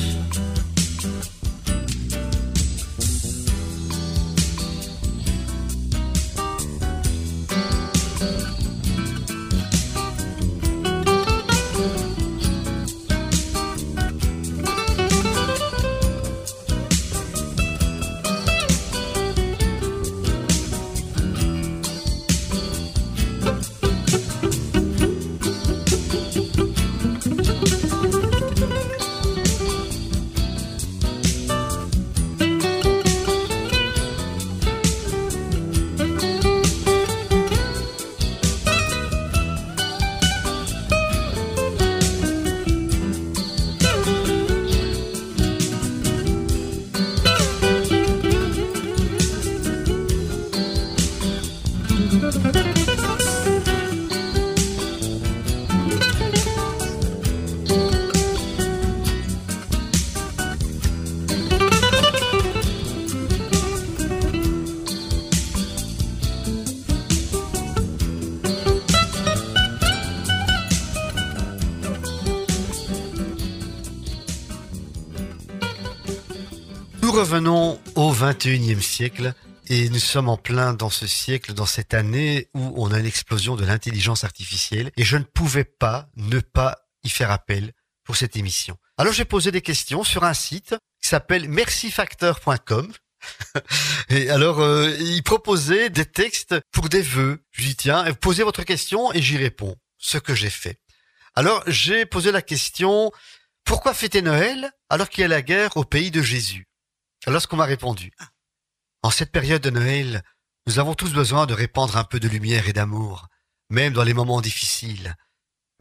revenons au 21e siècle Et nous sommes en plein dans ce siècle, dans cette année où on a une explosion de l'intelligence artificielle. Et je ne pouvais pas ne pas y faire appel pour cette émission. Alors j'ai posé des questions sur un site qui s'appelle mercifactor.com. et alors, euh, il proposait des textes pour des vœux. Je dis tiens, posez votre question et j'y réponds. Ce que j'ai fait. Alors j'ai posé la question pourquoi fêter Noël alors qu'il y a la guerre au pays de Jésus? Alors ce qu'on m'a répondu. En cette période de Noël, nous avons tous besoin de répandre un peu de lumière et d'amour, même dans les moments difficiles.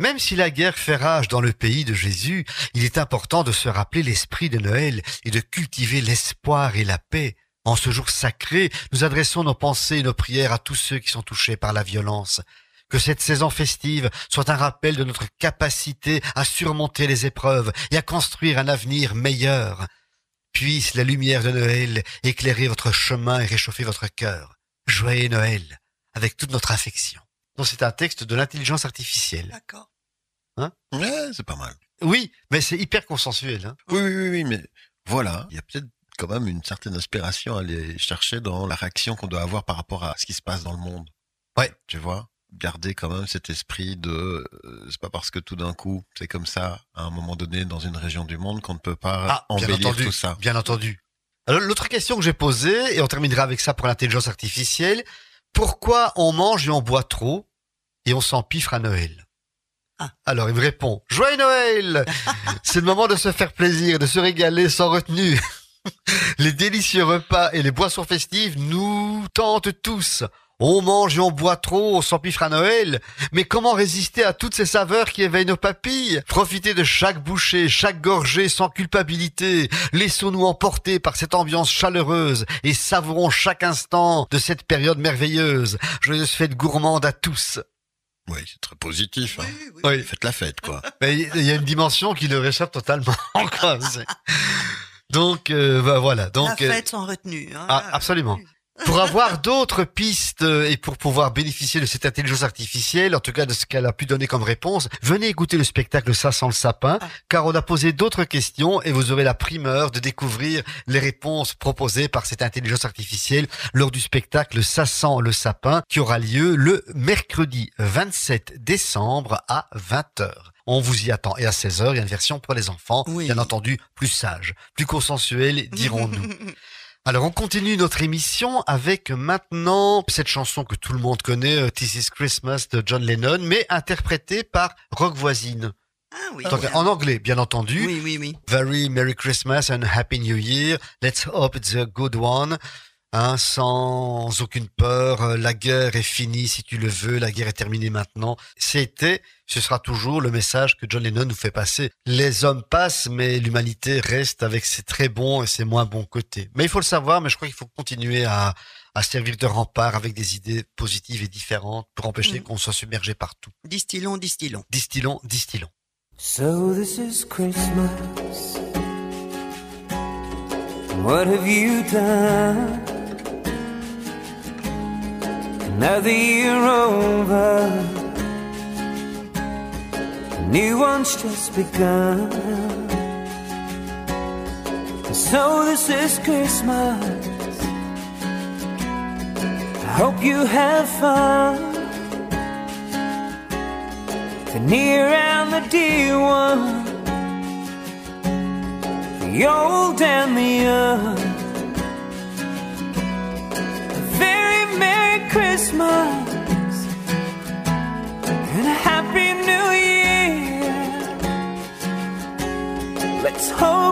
Même si la guerre fait rage dans le pays de Jésus, il est important de se rappeler l'esprit de Noël et de cultiver l'espoir et la paix. En ce jour sacré, nous adressons nos pensées et nos prières à tous ceux qui sont touchés par la violence. Que cette saison festive soit un rappel de notre capacité à surmonter les épreuves et à construire un avenir meilleur. Puisse la lumière de Noël éclairer votre chemin et réchauffer votre cœur. Joyeux Noël, avec toute notre affection. Donc c'est un texte de l'intelligence artificielle. D'accord. Ouais, c'est pas mal. Oui, mais c'est hyper consensuel. Hein. Oui, oui, oui, oui, mais voilà, il y a peut-être quand même une certaine inspiration à aller chercher dans la réaction qu'on doit avoir par rapport à ce qui se passe dans le monde. Ouais. Tu vois? Garder quand même cet esprit de euh, c'est pas parce que tout d'un coup c'est comme ça à un moment donné dans une région du monde qu'on ne peut pas Ah, bien embellir entendu. tout ça. Bien entendu. Alors l'autre question que j'ai posée, et on terminera avec ça pour l'intelligence artificielle, pourquoi on mange et on boit trop et on s'empiffre à Noël? Ah. Alors il me répond, Joyeux Noël C'est le moment de se faire plaisir, de se régaler sans retenue. Les délicieux repas et les boissons festives nous tentent tous. On mange et on boit trop, on s'empiffre à Noël. Mais comment résister à toutes ces saveurs qui éveillent nos papilles? Profiter de chaque bouchée, chaque gorgée sans culpabilité. Laissons-nous emporter par cette ambiance chaleureuse et savourons chaque instant de cette période merveilleuse. Joyeuse fête gourmande à tous. Oui, c'est très positif. Hein. Oui, oui. Oui. Faites la fête, quoi. Mais il y a une dimension qui leur échappe totalement. quoi. Donc euh, bah, voilà. Donc la euh, fête sans retenue. Hein. Ah, absolument. Pour avoir d'autres pistes euh, et pour pouvoir bénéficier de cette intelligence artificielle, en tout cas de ce qu'elle a pu donner comme réponse, venez écouter le spectacle Ça sent le sapin, Ah. car on a posé d'autres questions et vous aurez la primeur de découvrir les réponses proposées par cette intelligence artificielle lors du spectacle Ça sent le sapin qui aura lieu le mercredi 27 décembre à 20h. On vous y attend. Et à 16h, il y a une version pour les enfants, Oui. bien entendu, plus sage, plus consensuelle, dirons-nous. Alors on continue notre émission avec maintenant cette chanson que tout le monde connaît, euh, This is Christmas de John Lennon, mais interprétée par Rock Voisine. Ah oui. Donc, en anglais, bien entendu. Oui, oui, oui. Very Merry Christmas and Happy New Year. Let's hope it's a good one. Hein, sans aucune peur, euh, la guerre est finie si tu le veux, la guerre est terminée maintenant. C'était, ce sera toujours le message que John Lennon nous fait passer. Les hommes passent, mais l'humanité reste avec ses très bons et ses moins bons côtés. Mais il faut le savoir, mais je crois qu'il faut continuer à, à servir de rempart avec des idées positives et différentes pour empêcher Mm. qu'on soit submergé partout. Distillons, distillons. Distillons, distillons. So this is Christmas. What have you done? Another year over. A new one's just begun. So this is Christmas. I hope you have fun. The near and the dear one, the old and the young.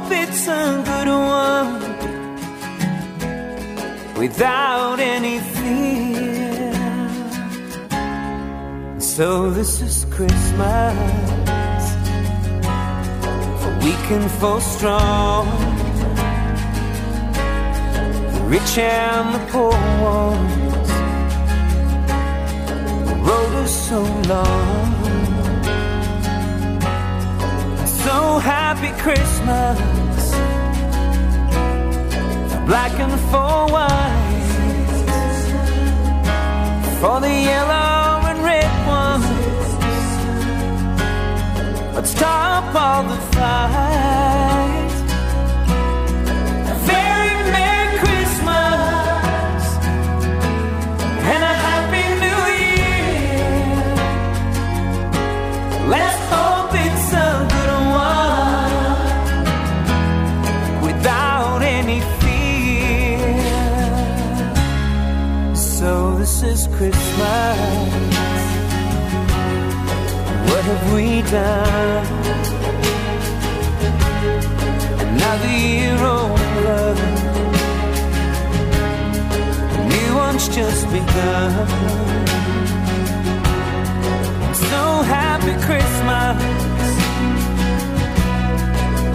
Hope it's a good one without any fear. So this is Christmas for weak and for strong, the rich and the poor ones. The road is so long. So happy Christmas black and for white, for the yellow and red ones. Let's stop all the fight. Have we done? Another year over. A new one's just begun. So happy Christmas.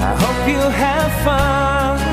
I hope you have fun.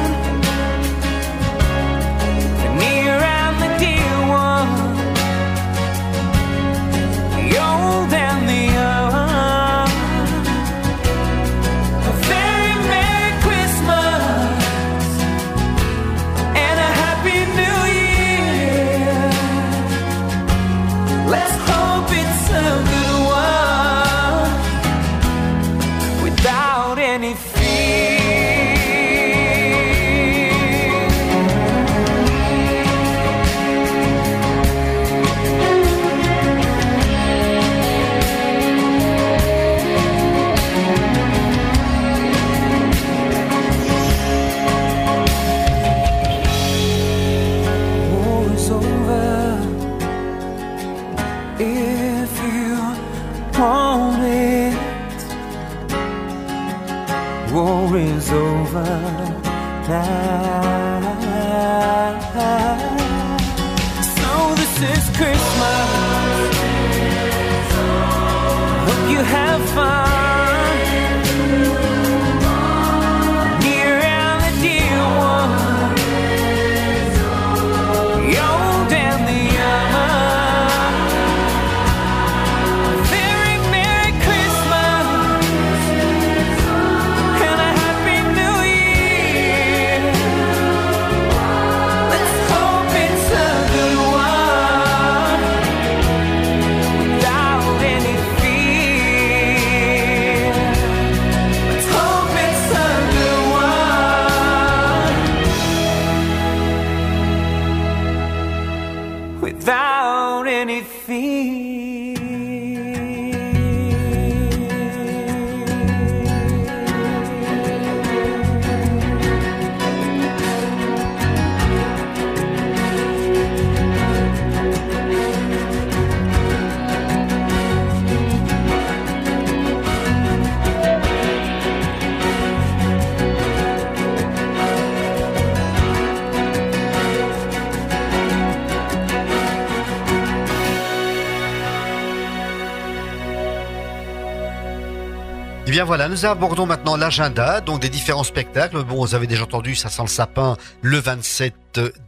Bien voilà, nous abordons maintenant l'agenda, donc des différents spectacles. Bon, vous avez déjà entendu, ça sent le sapin le 27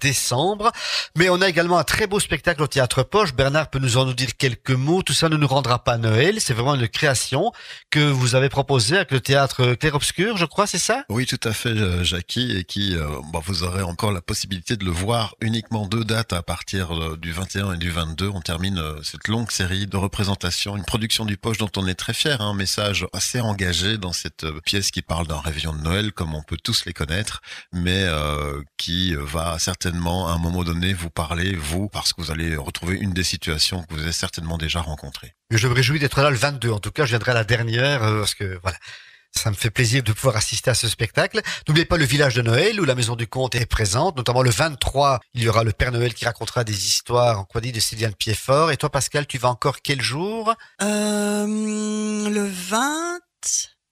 décembre. Mais on a également un très beau spectacle au Théâtre Poche. Bernard peut nous en dire quelques mots. Tout ça ne nous rendra pas Noël. C'est vraiment une création que vous avez proposée avec le Théâtre Clair-Obscur, je crois, c'est ça? Oui, tout à fait, euh, Jackie, et qui, euh, bah, vous aurez encore la possibilité de le voir uniquement deux dates à partir euh, du 21 et du 22. On termine cette longue série de représentations, une production du Poche dont on est très fier, hein, un message assez engagé dans cette pièce qui parle d'un réveillon de Noël, comme on peut tous les connaître, mais qui euh, va certainement à un moment donné vous parler, vous, parce que vous allez retrouver une des situations que vous avez certainement déjà rencontrées. Je me réjouis d'être là le 22. En tout cas, je viendrai à la dernière euh, parce que voilà. Ça me fait plaisir de pouvoir assister à ce spectacle. N'oubliez pas le village de Noël où la maison du comte est présente, notamment le 23. Il y aura le Père Noël qui racontera des histoires en compagnie de Sylviane Piedfort. Et toi, Pascal, tu vas encore quel jour? Euh, le 20.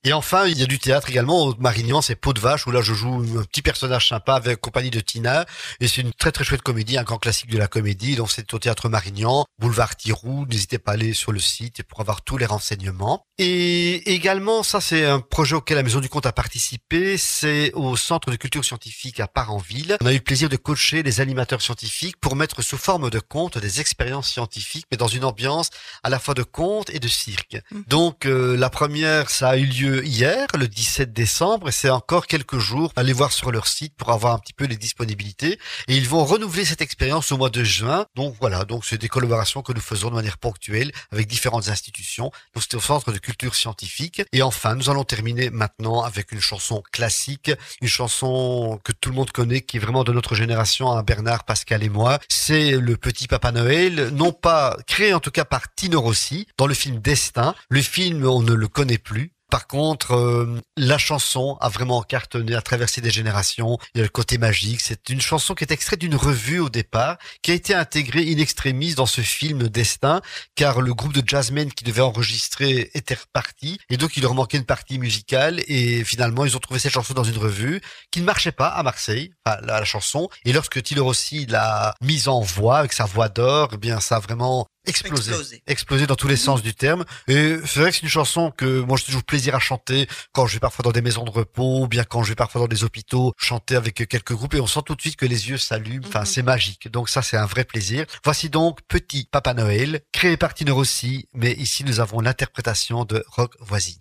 Et enfin, il y a du théâtre également au Marignan, c'est Peau de Vache, où là je joue un petit personnage sympa avec compagnie de Tina. Et c'est une très très chouette comédie, un grand classique de la comédie. Donc c'est au théâtre Marignan, boulevard Tirou. N'hésitez pas à aller sur le site pour avoir tous les renseignements. Et également, ça c'est un projet auquel la Maison du Comte a participé, c'est au Centre de culture scientifique à Parenville. On a eu le plaisir de coacher les animateurs scientifiques pour mettre sous forme de contes des expériences scientifiques, mais dans une ambiance à la fois de conte et de cirque. Mhm. Donc euh, la première, ça a eu lieu hier, le 17 décembre, et c'est encore quelques jours. Allez voir sur leur site pour avoir un petit peu les disponibilités. Et ils vont renouveler cette expérience au mois de juin. Donc voilà, donc c'est des collaborations que nous faisons de manière ponctuelle avec différentes institutions. Donc c'était au Centre de culture scientifique. Et enfin, nous allons terminer maintenant avec une chanson classique, une chanson que tout le monde connaît, qui est vraiment de notre génération, hein, Bernard, Pascal et moi. C'est le Petit Papa Noël, non pas créé en tout cas par Tino Rossi dans le film Destin. Le film, on ne le connaît plus. Par contre, euh, la chanson a vraiment cartonné, a traversé des générations. Il y a le côté magique. C'est une chanson qui est extraite d'une revue au départ, qui a été intégrée in extremis dans ce film Destin, car le groupe de jazzmen qui devait enregistrer était reparti, et donc il leur manquait une partie musicale, et finalement ils ont trouvé cette chanson dans une revue qui ne marchait pas à Marseille, enfin, la, chanson. Et lorsque Tiller aussi l'a mise en voix avec sa voix d'or, eh bien ça a vraiment explosé, Explosé. explosé dans tous les sens du terme. Et c'est vrai que c'est une chanson que moi j'ai toujours plaisir à chanter quand je vais parfois dans des maisons de repos, ou bien quand je vais parfois dans des hôpitaux, chanter avec quelques groupes et on sent tout de suite que les yeux s'allument. Enfin, Mhm. c'est magique. Donc ça, c'est un vrai plaisir. Voici donc Petit Papa Noël, créé par Tino Rossi, mais ici nous avons l'interprétation de Rock Voisine.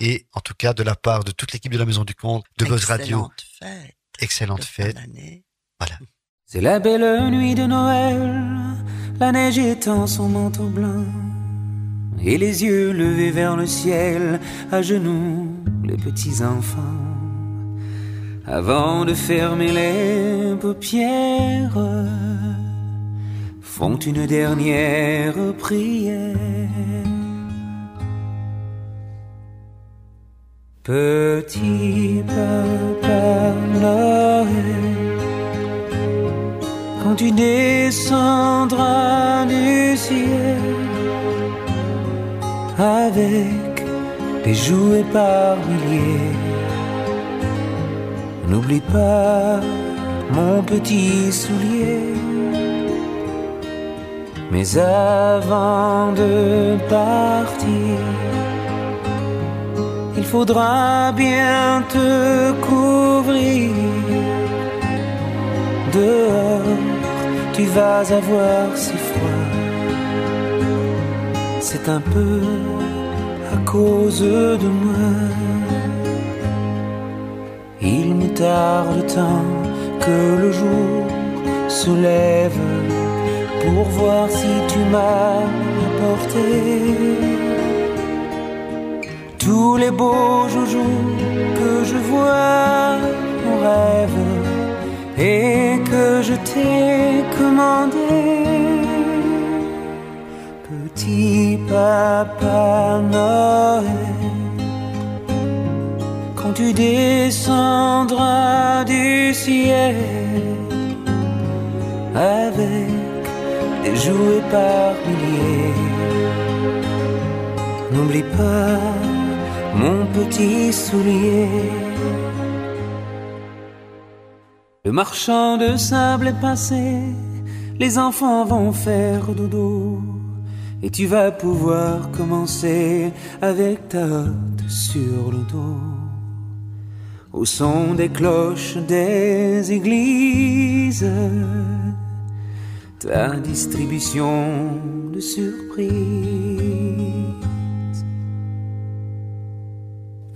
Et en tout cas, de la part de toute l'équipe de la Maison du Conte, de Buzz Radio, Excellente fête. excellente de fête. d'année. C'est la belle nuit de Noël, la neige étend son manteau blanc, et les yeux levés vers le ciel, à genoux, les petits enfants. Avant de fermer les paupières, font une dernière prière. Petit papa Noël, quand tu descendras du ciel avec des jouets par milliers. N'oublie pas mon petit soulier. Mais avant de partir, il faudra bien te couvrir. Dehors, tu vas avoir si froid. C'est un peu à cause de moi. Il me tarde tant que le jour se lève pour voir si tu m'as apporté tous les beaux joujoux que je vois en rêve et que je t'ai commandé. Petit papa Noël, quand tu descendras du ciel avec des jouets par milliers. N'oublie pas mon petit soulier. Le marchand de sable est passé, les enfants vont faire dodo. Et tu vas pouvoir commencer avec ta hotte sur le dos. Au son des cloches des églises, ta distribution de surprises.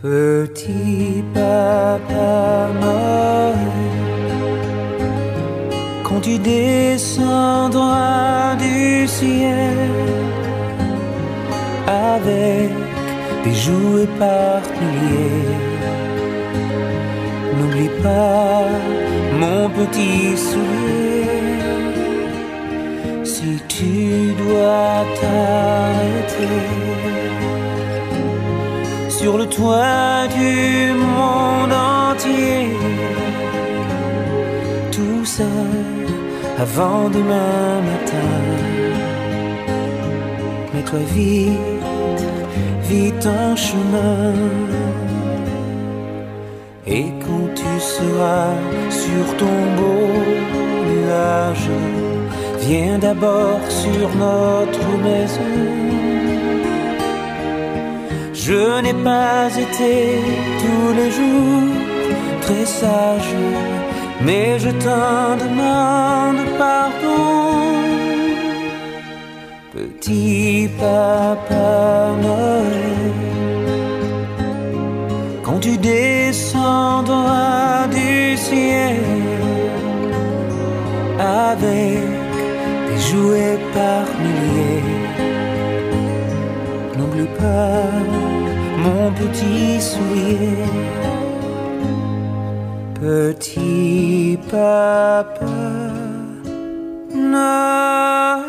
Petit papa tu descendras du ciel avec des jouets par n'oublie pas mon petit soulier. Si tu dois t'arrêter sur le toit du monde entier. Tout ça avant demain matin. Mets-toi vite, vite en chemin. Et quand tu seras sur ton beau nuage, viens d'abord sur notre maison. Je n'ai pas été tous les jours très sage, mais je t'en demande pardon. Petit papa Noël, quand tu descendras du ciel avec des jouets par milliers. N'oublie pas mon petit soulier. Petit papa Noël.